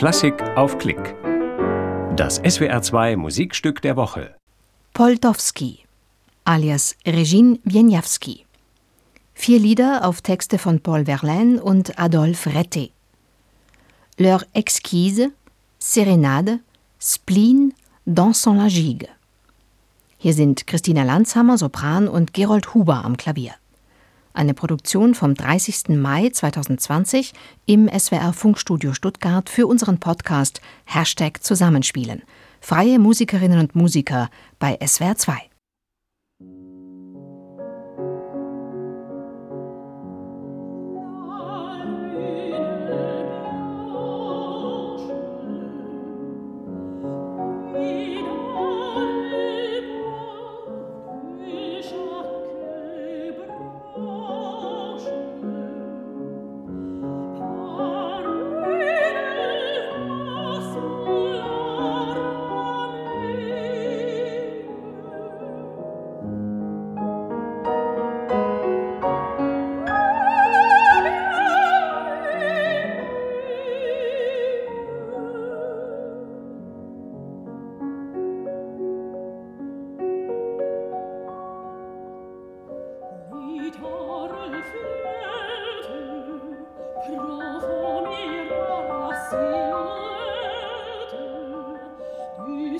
Klassik auf Klick. Das SWR2 Musikstück der Woche. Poldowski, alias Regine Wieniawski. Vier Lieder auf Texte von Paul Verlaine und Adolphe Retté. Leur Exquise, Serenade, Spleen, Dansant la Gigue. Hier sind Christina Landshammer, Sopran und Gerold Huber am Klavier. Eine Produktion vom 30. Mai 2020 im SWR Funkstudio Stuttgart für unseren Podcast Hashtag Zusammenspielen. Freie Musikerinnen und Musiker bei SWR 2.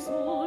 oh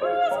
Sonne,